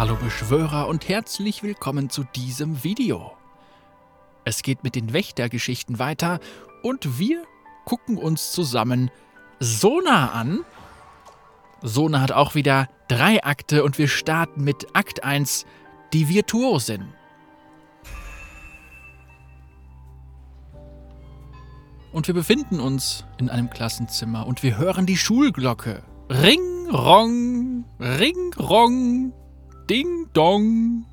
Hallo Beschwörer und herzlich willkommen zu diesem Video. Es geht mit den Wächtergeschichten weiter und wir gucken uns zusammen Sona an. Sona hat auch wieder drei Akte und wir starten mit Akt 1, die Virtuosin. Und wir befinden uns in einem Klassenzimmer und wir hören die Schulglocke. Ring, rong, ring, rong, ding, dong,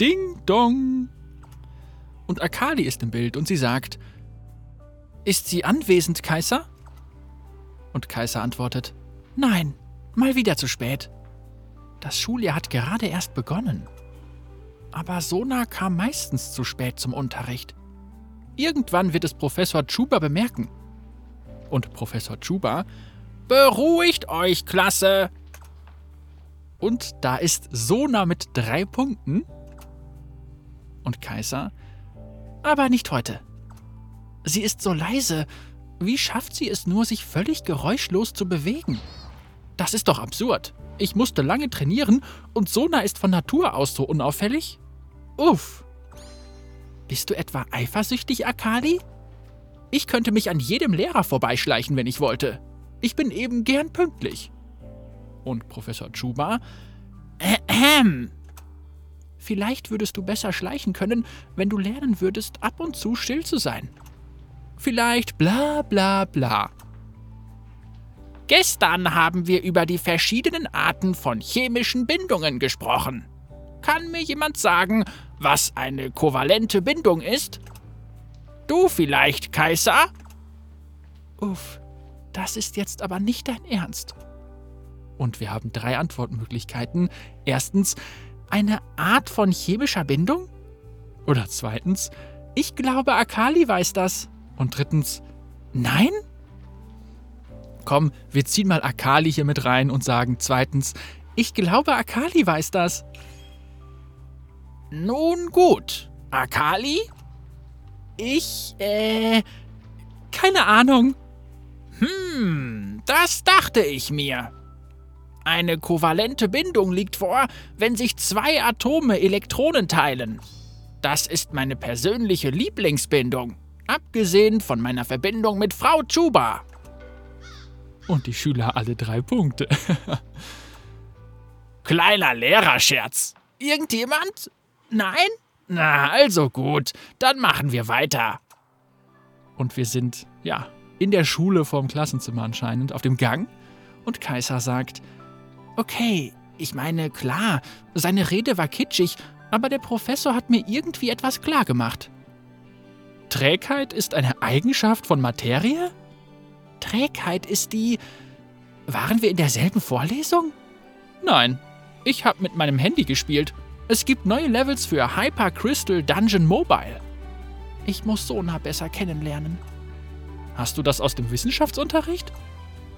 ding, dong. Und Akali ist im Bild und sie sagt, Ist sie anwesend, Kaiser? Und Kaiser antwortet, Nein, mal wieder zu spät. Das Schuljahr hat gerade erst begonnen. Aber Sona kam meistens zu spät zum Unterricht. Irgendwann wird es Professor Chuba bemerken. Und Professor Chuba, beruhigt euch, Klasse! Und da ist Sona mit drei Punkten. Und Kaiser, aber nicht heute. Sie ist so leise. Wie schafft sie es nur, sich völlig geräuschlos zu bewegen? Das ist doch absurd. Ich musste lange trainieren und Sona ist von Natur aus so unauffällig? Uff. Bist du etwa eifersüchtig, Akali? Ich könnte mich an jedem Lehrer vorbeischleichen, wenn ich wollte. Ich bin eben gern pünktlich. Und Professor Chuba, Ahem. Vielleicht würdest du besser schleichen können, wenn du lernen würdest, ab und zu still zu sein. Vielleicht bla bla bla. Gestern haben wir über die verschiedenen Arten von chemischen Bindungen gesprochen. Kann mir jemand sagen, was eine kovalente Bindung ist? Du vielleicht, Kaiser? Uff, das ist jetzt aber nicht dein Ernst. Und wir haben drei Antwortmöglichkeiten. Erstens, eine Art von chemischer Bindung? Oder zweitens, ich glaube, Akali weiß das. Und drittens, nein? Komm, wir ziehen mal Akali hier mit rein und sagen zweitens, ich glaube, Akali weiß das. Nun gut. Akali? Ich, äh, keine Ahnung. Hm, das dachte ich mir. Eine kovalente Bindung liegt vor, wenn sich zwei Atome Elektronen teilen. Das ist meine persönliche Lieblingsbindung, abgesehen von meiner Verbindung mit Frau Chuba. Und die Schüler alle drei Punkte. Kleiner Lehrerscherz. Irgendjemand? Nein? Na, also gut, dann machen wir weiter. Und wir sind, ja, in der Schule vorm Klassenzimmer anscheinend, auf dem Gang. Und Kaiser sagt, Okay, ich meine, klar, seine Rede war kitschig, aber der Professor hat mir irgendwie etwas klargemacht. Trägheit ist eine Eigenschaft von Materie? Trägheit ist die. Waren wir in derselben Vorlesung? Nein, ich habe mit meinem Handy gespielt. Es gibt neue Levels für Hyper Crystal Dungeon Mobile. Ich muss Sona besser kennenlernen. Hast du das aus dem Wissenschaftsunterricht?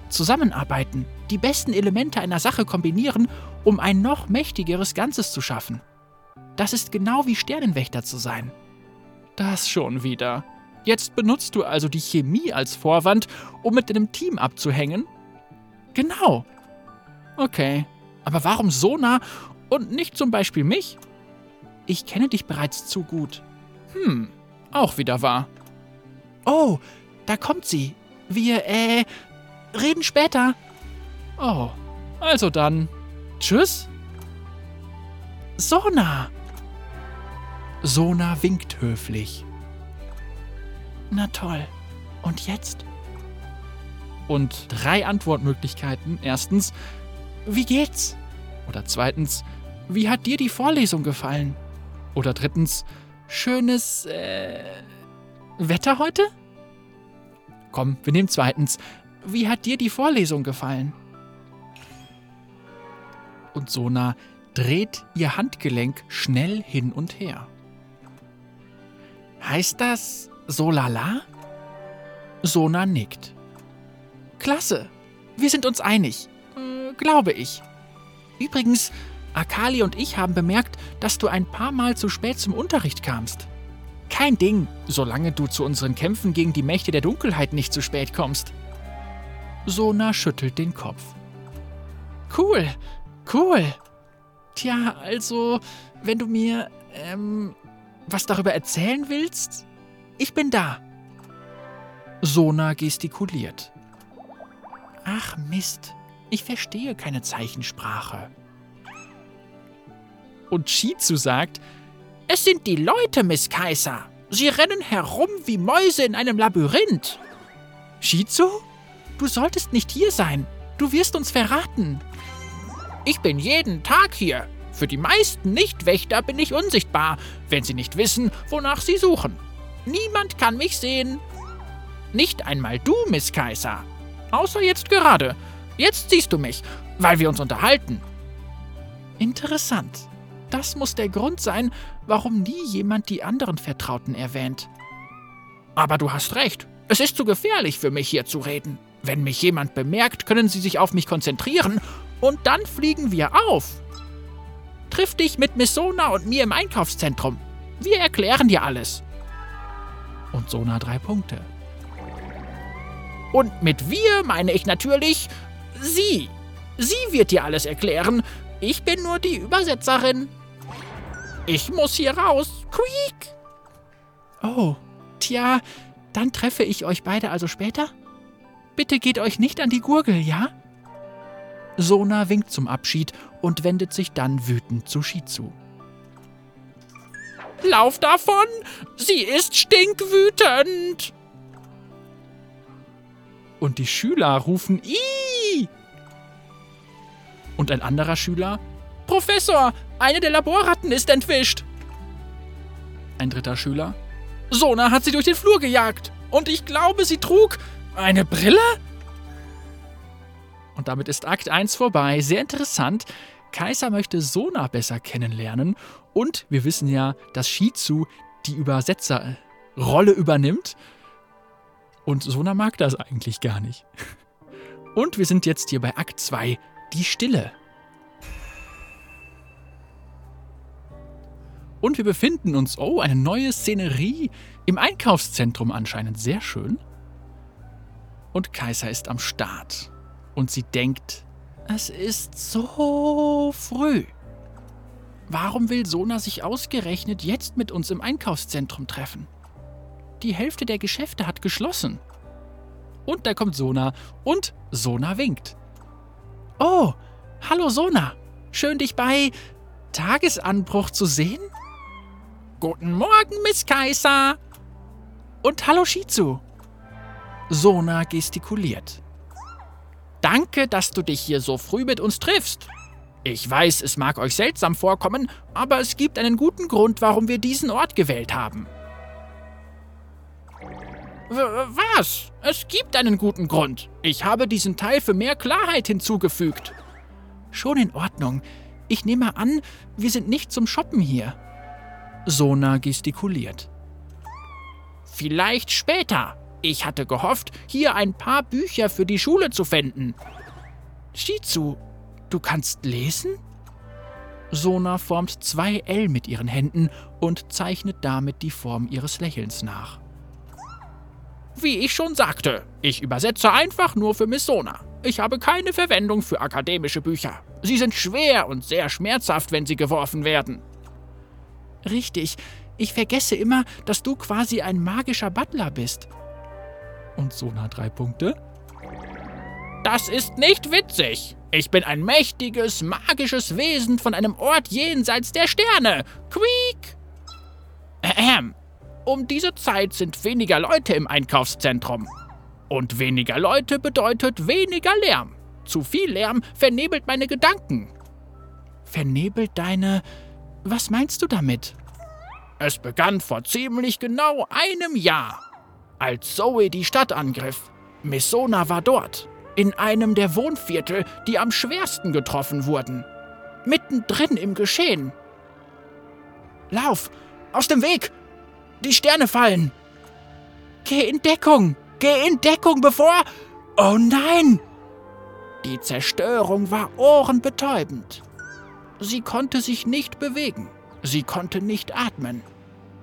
Zusammenarbeiten, die besten Elemente einer Sache kombinieren, um ein noch mächtigeres Ganzes zu schaffen. Das ist genau wie Sternenwächter zu sein. Das schon wieder. Jetzt benutzt du also die Chemie als Vorwand, um mit deinem Team abzuhängen? Genau. Okay, aber warum Sona und nicht zum Beispiel mich? Ich kenne dich bereits zu gut. Hm, auch wieder wahr. Oh, da kommt sie. Wir, äh, reden später. Oh, also dann. Tschüss. Sona. Sona winkt höflich. Na toll. Und jetzt? Und drei Antwortmöglichkeiten. Erstens, wie geht's? Oder zweitens, wie hat dir die Vorlesung gefallen? Oder drittens, schönes äh, Wetter heute? Komm, wir nehmen zweitens. Wie hat dir die Vorlesung gefallen? Und Sona dreht ihr Handgelenk schnell hin und her. Heißt das Solala? Sona nickt. Klasse. Wir sind uns einig. Äh, glaube ich. Übrigens, Akali und ich haben bemerkt, dass du ein paar Mal zu spät zum Unterricht kamst. Kein Ding, solange du zu unseren Kämpfen gegen die Mächte der Dunkelheit nicht zu spät kommst. Sona schüttelt den Kopf. Cool, cool. Tja, also, wenn du mir, ähm, was darüber erzählen willst, ich bin da. Sona gestikuliert. Ach Mist, ich verstehe keine Zeichensprache. Und Shizu sagt, es sind die Leute, Miss Kaiser. Sie rennen herum wie Mäuse in einem Labyrinth. Shizu? Du solltest nicht hier sein. Du wirst uns verraten. Ich bin jeden Tag hier. Für die meisten Nichtwächter bin ich unsichtbar, wenn sie nicht wissen, wonach sie suchen. Niemand kann mich sehen. Nicht einmal du, Miss Kaiser. Außer jetzt gerade. Jetzt siehst du mich, weil wir uns unterhalten. Interessant. Das muss der Grund sein, warum nie jemand die anderen Vertrauten erwähnt. Aber du hast recht. Es ist zu gefährlich für mich hier zu reden. Wenn mich jemand bemerkt, können sie sich auf mich konzentrieren und dann fliegen wir auf. Triff dich mit Miss Sona und mir im Einkaufszentrum. Wir erklären dir alles. Und Sona drei Punkte. Und mit wir meine ich natürlich sie. Sie wird dir alles erklären. Ich bin nur die Übersetzerin. Ich muss hier raus. Quiek! Oh, tja, dann treffe ich euch beide also später? Bitte geht euch nicht an die Gurgel, ja? Sona winkt zum Abschied und wendet sich dann wütend zu Shizu. Lauf davon! Sie ist stinkwütend! Und die Schüler rufen Ih! Und ein anderer Schüler Professor, eine der Laborratten ist entwischt. Ein dritter Schüler Sona hat sie durch den Flur gejagt. Und ich glaube, sie trug eine Brille? Und damit ist Akt 1 vorbei. Sehr interessant. Kaiser möchte Sona besser kennenlernen. Und wir wissen ja, dass Shizu die Übersetzerrolle übernimmt. Und Sona mag das eigentlich gar nicht. Und wir sind jetzt hier bei Akt 2, die Stille. Und wir befinden uns, oh, eine neue Szenerie im Einkaufszentrum anscheinend. Sehr schön. Und Kaiser ist am Start. Und sie denkt, es ist so früh. Warum will Sona sich ausgerechnet jetzt mit uns im Einkaufszentrum treffen? Die Hälfte der Geschäfte hat geschlossen. Und da kommt Sona und Sona winkt. Oh, hallo Sona. Schön dich bei Tagesanbruch zu sehen. Guten Morgen, Miss Kaiser. Und hallo Shizu. Sona gestikuliert. Danke, dass du dich hier so früh mit uns triffst. Ich weiß, es mag euch seltsam vorkommen, aber es gibt einen guten Grund, warum wir diesen Ort gewählt haben. W was? Es gibt einen guten Grund. Ich habe diesen Teil für mehr Klarheit hinzugefügt. Schon in Ordnung. Ich nehme an, wir sind nicht zum Shoppen hier. Sona gestikuliert. Vielleicht später. Ich hatte gehofft, hier ein paar Bücher für die Schule zu finden. Shizu, du kannst lesen? Sona formt zwei L mit ihren Händen und zeichnet damit die Form ihres Lächelns nach. Wie ich schon sagte, ich übersetze einfach nur für Miss Sona. Ich habe keine Verwendung für akademische Bücher. Sie sind schwer und sehr schmerzhaft, wenn sie geworfen werden. Richtig, ich vergesse immer, dass du quasi ein magischer Butler bist und Sona drei Punkte. Das ist nicht witzig. Ich bin ein mächtiges, magisches Wesen von einem Ort jenseits der Sterne. Quiek! Ähm, um diese Zeit sind weniger Leute im Einkaufszentrum. Und weniger Leute bedeutet weniger Lärm. Zu viel Lärm vernebelt meine Gedanken. Vernebelt deine... Was meinst du damit? Es begann vor ziemlich genau einem Jahr. Als Zoe die Stadt angriff, Messona war dort, in einem der Wohnviertel, die am schwersten getroffen wurden. Mittendrin im Geschehen. Lauf! Aus dem Weg! Die Sterne fallen! Geh in Deckung! Geh in Deckung, bevor... Oh nein! Die Zerstörung war ohrenbetäubend. Sie konnte sich nicht bewegen. Sie konnte nicht atmen.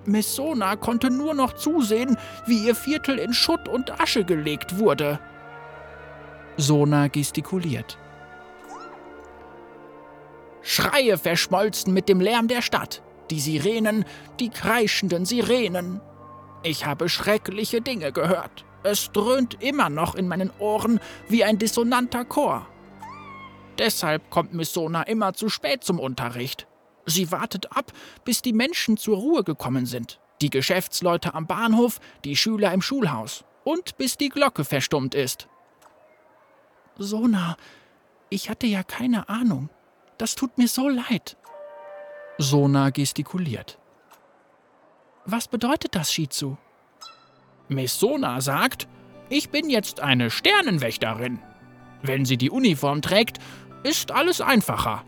Messona konnte nur noch zusehen, wie ihr Viertel in Schutt und Asche gelegt wurde. Sona gestikuliert. Schreie verschmolzen mit dem Lärm der Stadt. Die Sirenen, die kreischenden Sirenen. Ich habe schreckliche Dinge gehört. Es dröhnt immer noch in meinen Ohren wie ein dissonanter Chor. Deshalb kommt Miss Sona immer zu spät zum Unterricht. Sie wartet ab, bis die Menschen zur Ruhe gekommen sind. Die Geschäftsleute am Bahnhof, die Schüler im Schulhaus. Und bis die Glocke verstummt ist. Sona, ich hatte ja keine Ahnung. Das tut mir so leid. Sona gestikuliert. Was bedeutet das, Shizu? Miss Sona sagt, ich bin jetzt eine Sternenwächterin. Wenn sie die Uniform trägt, ist alles einfacher.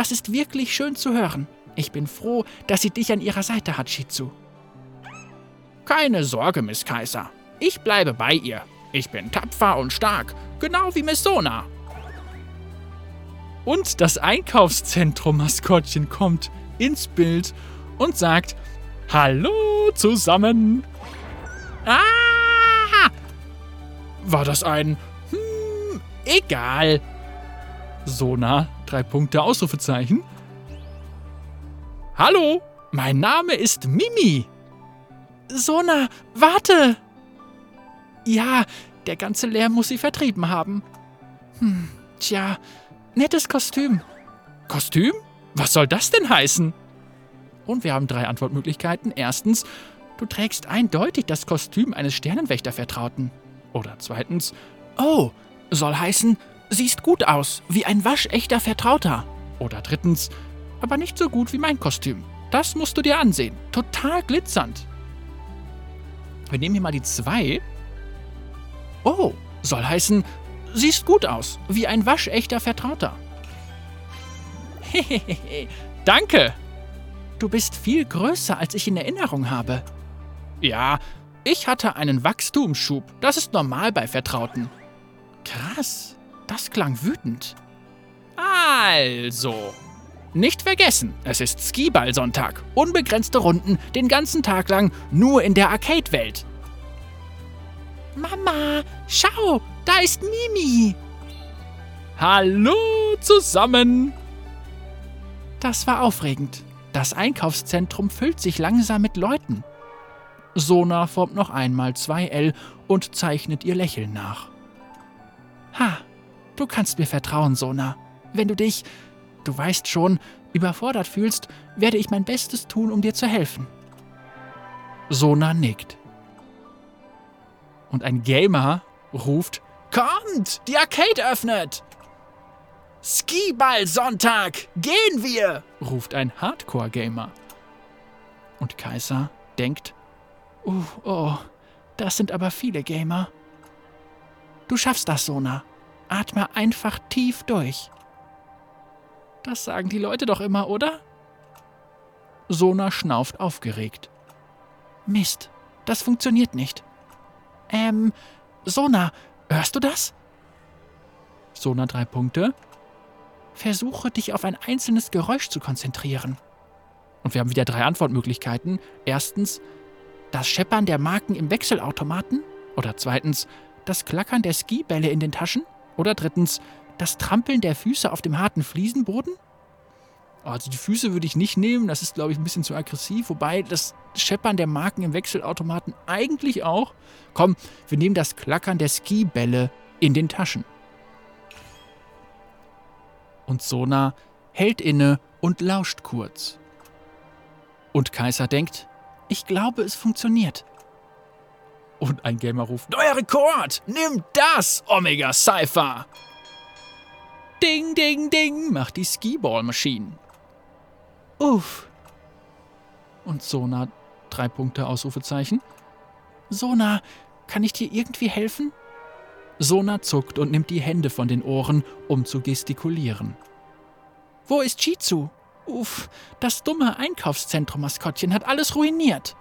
Das ist wirklich schön zu hören. Ich bin froh, dass sie dich an ihrer Seite hat, Shizu. Keine Sorge, Miss Kaiser. Ich bleibe bei ihr. Ich bin tapfer und stark, genau wie Miss Sona. Und das Einkaufszentrum-Maskottchen kommt ins Bild und sagt: Hallo zusammen! Ah! War das ein. Hm, egal. Sona, drei Punkte, Ausrufezeichen. Hallo, mein Name ist Mimi. Sona, warte! Ja, der ganze Lärm muss sie vertrieben haben. Hm, tja, nettes Kostüm. Kostüm? Was soll das denn heißen? Und wir haben drei Antwortmöglichkeiten. Erstens, du trägst eindeutig das Kostüm eines Sternenwächtervertrauten. Oder zweitens, oh, soll heißen, siehst gut aus, wie ein waschechter Vertrauter. Oder drittens, aber nicht so gut wie mein Kostüm. Das musst du dir ansehen. Total glitzernd. Wir nehmen hier mal die zwei. Oh, soll heißen, siehst gut aus, wie ein waschechter Vertrauter. Hehehe, danke. Du bist viel größer, als ich in Erinnerung habe. Ja, ich hatte einen Wachstumsschub. Das ist normal bei Vertrauten. Krass, das klang wütend. Also, nicht vergessen, es ist Skiball-Sonntag. Unbegrenzte Runden, den ganzen Tag lang, nur in der Arcade-Welt. Mama, schau, da ist Mimi. Hallo zusammen. Das war aufregend. Das Einkaufszentrum füllt sich langsam mit Leuten. Sona formt noch einmal zwei L und zeichnet ihr Lächeln nach. Ha, du kannst mir vertrauen, Sona. Wenn du dich, du weißt schon, überfordert fühlst, werde ich mein Bestes tun, um dir zu helfen. Sona nickt und ein Gamer ruft: Kommt, die Arcade öffnet! Skiball-Sonntag, gehen wir! ruft ein Hardcore-Gamer. Und Kaiser denkt: uh, Oh, das sind aber viele Gamer. Du schaffst das, Sona. Atme einfach tief durch. Das sagen die Leute doch immer, oder? Sona schnauft aufgeregt. Mist, das funktioniert nicht. Ähm, Sona, hörst du das? Sona drei Punkte. Versuche dich auf ein einzelnes Geräusch zu konzentrieren. Und wir haben wieder drei Antwortmöglichkeiten. Erstens, das Scheppern der Marken im Wechselautomaten. Oder zweitens, das Klackern der Skibälle in den Taschen. Oder drittens, das Trampeln der Füße auf dem harten Fliesenboden. Also die Füße würde ich nicht nehmen, das ist, glaube ich, ein bisschen zu aggressiv. Wobei das Scheppern der Marken im Wechselautomaten eigentlich auch. Komm, wir nehmen das Klackern der Skibälle in den Taschen. Und Sona hält inne und lauscht kurz. Und Kaiser denkt, ich glaube, es funktioniert. Und ein Gamer ruft, Neuer Rekord! Nimm das, Omega Cypher! Ding, ding, ding, macht die Skiball-Maschine. Uff. Und Sona, drei Punkte, Ausrufezeichen. Sona, kann ich dir irgendwie helfen? Sona zuckt und nimmt die Hände von den Ohren, um zu gestikulieren. Wo ist Chizu? Uff, das dumme Einkaufszentrum-Maskottchen hat alles ruiniert.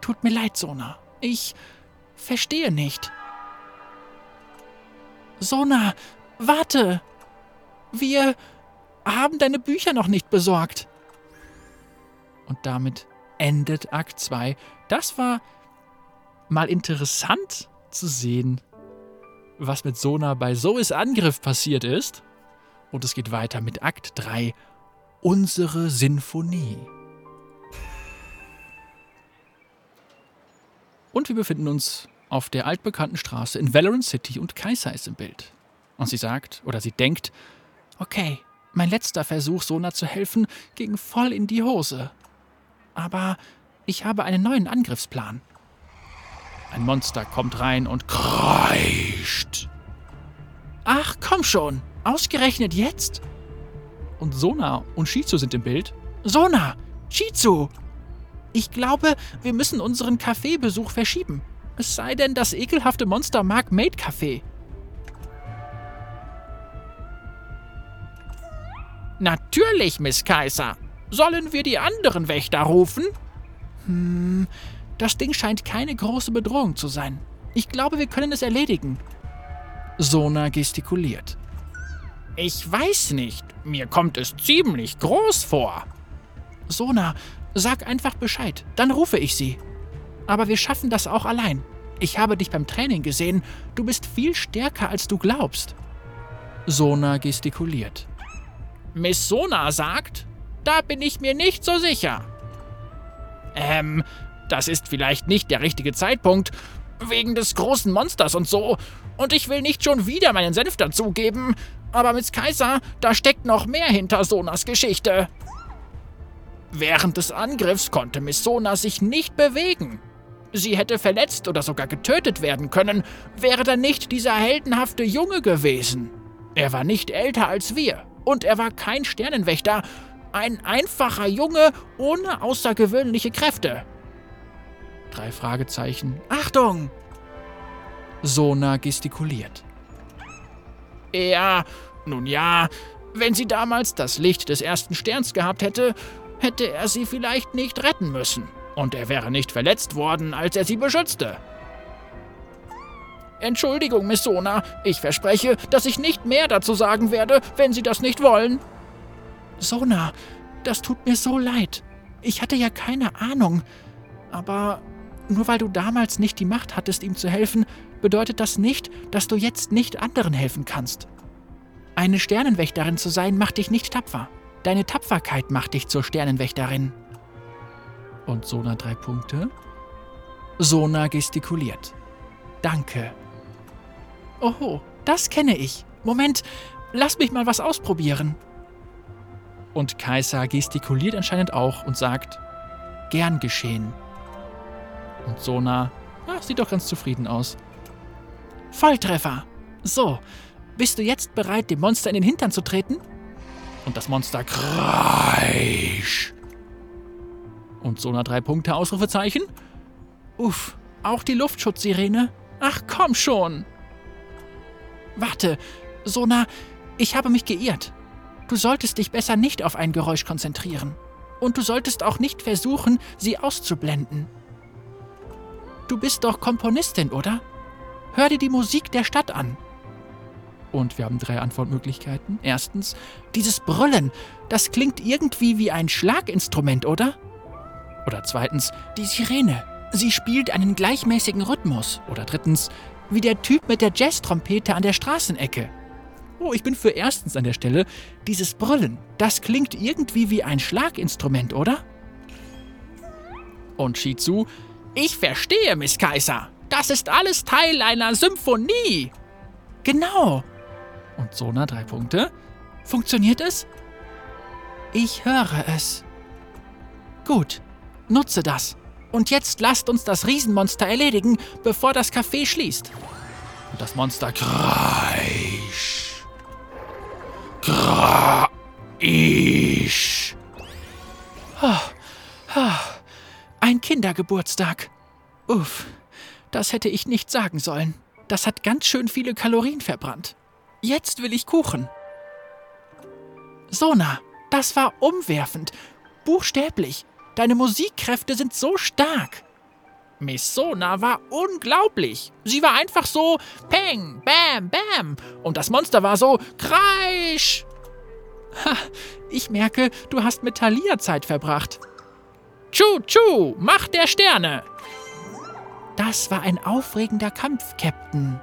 Tut mir leid, Sona. Ich verstehe nicht. Sona, warte! Wir haben deine Bücher noch nicht besorgt. Und damit endet Akt 2. Das war mal interessant zu sehen, was mit Sona bei Zoes Angriff passiert ist. Und es geht weiter mit Akt 3, unsere Sinfonie. Und wir befinden uns auf der altbekannten Straße in Valorant City und Kaiser ist im Bild. Und sie sagt oder sie denkt, okay, mein letzter Versuch, Sona zu helfen, ging voll in die Hose. Aber ich habe einen neuen Angriffsplan. Ein Monster kommt rein und kreischt. Ach, komm schon. Ausgerechnet jetzt? Und Sona und Shizu sind im Bild. Sona, Shizu. Ich glaube, wir müssen unseren Kaffeebesuch verschieben. Es sei denn, das ekelhafte Monster mag Maid Kaffee. Natürlich, Miss Kaiser. Sollen wir die anderen Wächter rufen? Hm, das Ding scheint keine große Bedrohung zu sein. Ich glaube, wir können es erledigen. Sona gestikuliert. Ich weiß nicht. Mir kommt es ziemlich groß vor. Sona, sag einfach Bescheid, dann rufe ich sie. Aber wir schaffen das auch allein. Ich habe dich beim Training gesehen. Du bist viel stärker, als du glaubst. Sona gestikuliert. Miss Sona sagt, da bin ich mir nicht so sicher. Ähm, das ist vielleicht nicht der richtige Zeitpunkt, wegen des großen Monsters und so. Und ich will nicht schon wieder meinen Senf dazugeben, aber Miss Kaiser, da steckt noch mehr hinter Sonas Geschichte. Während des Angriffs konnte Miss Sona sich nicht bewegen. Sie hätte verletzt oder sogar getötet werden können, wäre da nicht dieser heldenhafte Junge gewesen. Er war nicht älter als wir und er war kein Sternenwächter, ein einfacher Junge ohne außergewöhnliche Kräfte. Drei Fragezeichen. Achtung! Sona gestikuliert. Ja, nun ja, wenn sie damals das Licht des ersten Sterns gehabt hätte, hätte er sie vielleicht nicht retten müssen. Und er wäre nicht verletzt worden, als er sie beschützte. Entschuldigung, Miss Sona, ich verspreche, dass ich nicht mehr dazu sagen werde, wenn Sie das nicht wollen. Sona, das tut mir so leid. Ich hatte ja keine Ahnung. Aber nur weil du damals nicht die Macht hattest, ihm zu helfen, bedeutet das nicht, dass du jetzt nicht anderen helfen kannst. Eine Sternenwächterin zu sein, macht dich nicht tapfer. Deine Tapferkeit macht dich zur Sternenwächterin. Und Sona drei Punkte. Sona gestikuliert. Danke. Oho, das kenne ich. Moment, lass mich mal was ausprobieren. Und Kaiser gestikuliert anscheinend auch und sagt, gern geschehen. Und Sona ach, sieht doch ganz zufrieden aus. Volltreffer. So, bist du jetzt bereit, dem Monster in den Hintern zu treten? Und das Monster kreisch. Und Sona drei Punkte, Ausrufezeichen. Uff, auch die Luftschutzsirene? Ach komm schon. Warte, Sona, ich habe mich geirrt. Du solltest dich besser nicht auf ein Geräusch konzentrieren. Und du solltest auch nicht versuchen, sie auszublenden. Du bist doch Komponistin, oder? Hör dir die Musik der Stadt an. Und wir haben drei Antwortmöglichkeiten. Erstens, dieses Brüllen, das klingt irgendwie wie ein Schlaginstrument, oder? Oder zweitens, die Sirene, sie spielt einen gleichmäßigen Rhythmus. Oder drittens, wie der Typ mit der Jazztrompete an der Straßenecke. Oh, ich bin für erstens an der Stelle. Dieses Brüllen, das klingt irgendwie wie ein Schlaginstrument, oder? Und Shizu, ich verstehe, Miss Kaiser. Das ist alles Teil einer Symphonie. Genau. Und Sona drei Punkte. Funktioniert es? Ich höre es. Gut, nutze das. Und jetzt lasst uns das Riesenmonster erledigen, bevor das Café schließt. Und das Monster kreisch. Kreisch. Oh, oh, ein Kindergeburtstag. Uff, das hätte ich nicht sagen sollen. Das hat ganz schön viele Kalorien verbrannt. Jetzt will ich Kuchen. Sona, das war umwerfend. Buchstäblich. Deine Musikkräfte sind so stark. Miss Sona war unglaublich. Sie war einfach so Peng, Bam, Bam. Und das Monster war so Kreisch. Ha, ich merke, du hast mit Thalia Zeit verbracht. Tschu, tschu, Macht der Sterne. Das war ein aufregender Kampf, Captain.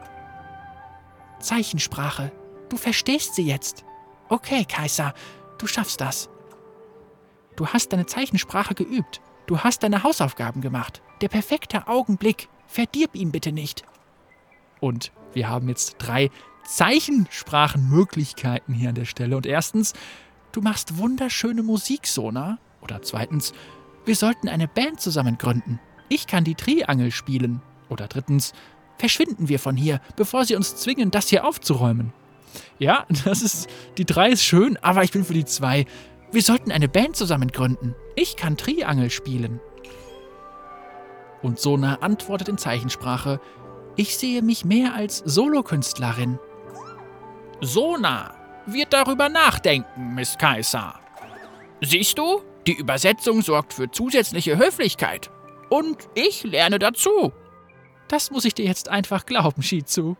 Zeichensprache. Du verstehst sie jetzt. Okay, Kaiser, du schaffst das. Du hast deine Zeichensprache geübt. Du hast deine Hausaufgaben gemacht. Der perfekte Augenblick. Verdirb ihn bitte nicht. Und wir haben jetzt drei Zeichensprachenmöglichkeiten hier an der Stelle. Und erstens, du machst wunderschöne Musik, Sona. Oder zweitens, wir sollten eine Band zusammen gründen. Ich kann die Triangel spielen. Oder drittens, verschwinden wir von hier, bevor sie uns zwingen, das hier aufzuräumen. Ja, das ist. Die drei ist schön, aber ich bin für die zwei. Wir sollten eine Band zusammen gründen. Ich kann Triangel spielen. Und Sona antwortet in Zeichensprache: Ich sehe mich mehr als Solokünstlerin. Sona wird darüber nachdenken, Miss Kaiser. Siehst du, die Übersetzung sorgt für zusätzliche Höflichkeit. Und ich lerne dazu. Das muss ich dir jetzt einfach glauben, Shizu.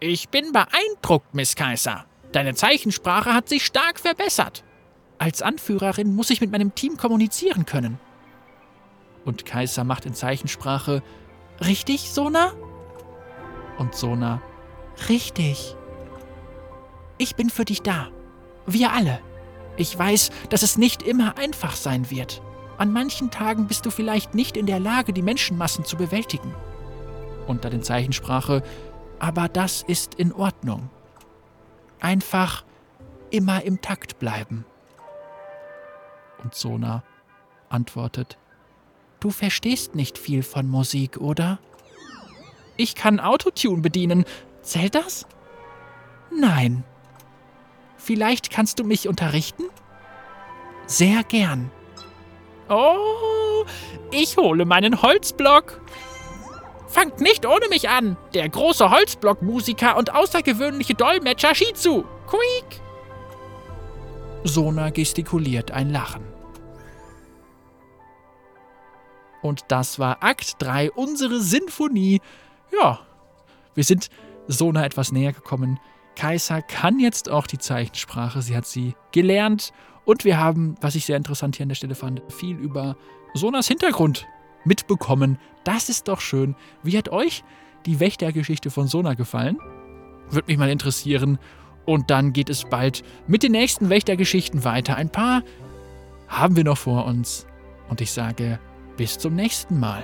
Ich bin beeindruckt, Miss Kaiser. Deine Zeichensprache hat sich stark verbessert. Als Anführerin muss ich mit meinem Team kommunizieren können. Und Kaiser macht in Zeichensprache: Richtig, Sona? Und Sona: Richtig. Ich bin für dich da. Wir alle. Ich weiß, dass es nicht immer einfach sein wird. An manchen Tagen bist du vielleicht nicht in der Lage, die Menschenmassen zu bewältigen. Unter den Zeichensprache, aber das ist in Ordnung. Einfach immer im Takt bleiben. Und Sona antwortet, Du verstehst nicht viel von Musik, oder? Ich kann Autotune bedienen. Zählt das? Nein. Vielleicht kannst du mich unterrichten? Sehr gern. Oh, ich hole meinen Holzblock. Fangt nicht ohne mich an, der große Holzblockmusiker und außergewöhnliche Dolmetscher Shizu. Quiek! Sona gestikuliert ein Lachen. Und das war Akt 3, unsere Sinfonie. Ja, wir sind Sona etwas näher gekommen. Kaiser kann jetzt auch die Zeichensprache. Sie hat sie gelernt und wir haben, was ich sehr interessant hier an der Stelle fand, viel über Sonas Hintergrund mitbekommen. Das ist doch schön. Wie hat euch die Wächtergeschichte von Sona gefallen? Würde mich mal interessieren. Und dann geht es bald mit den nächsten Wächtergeschichten weiter. Ein paar haben wir noch vor uns. Und ich sage, bis zum nächsten Mal.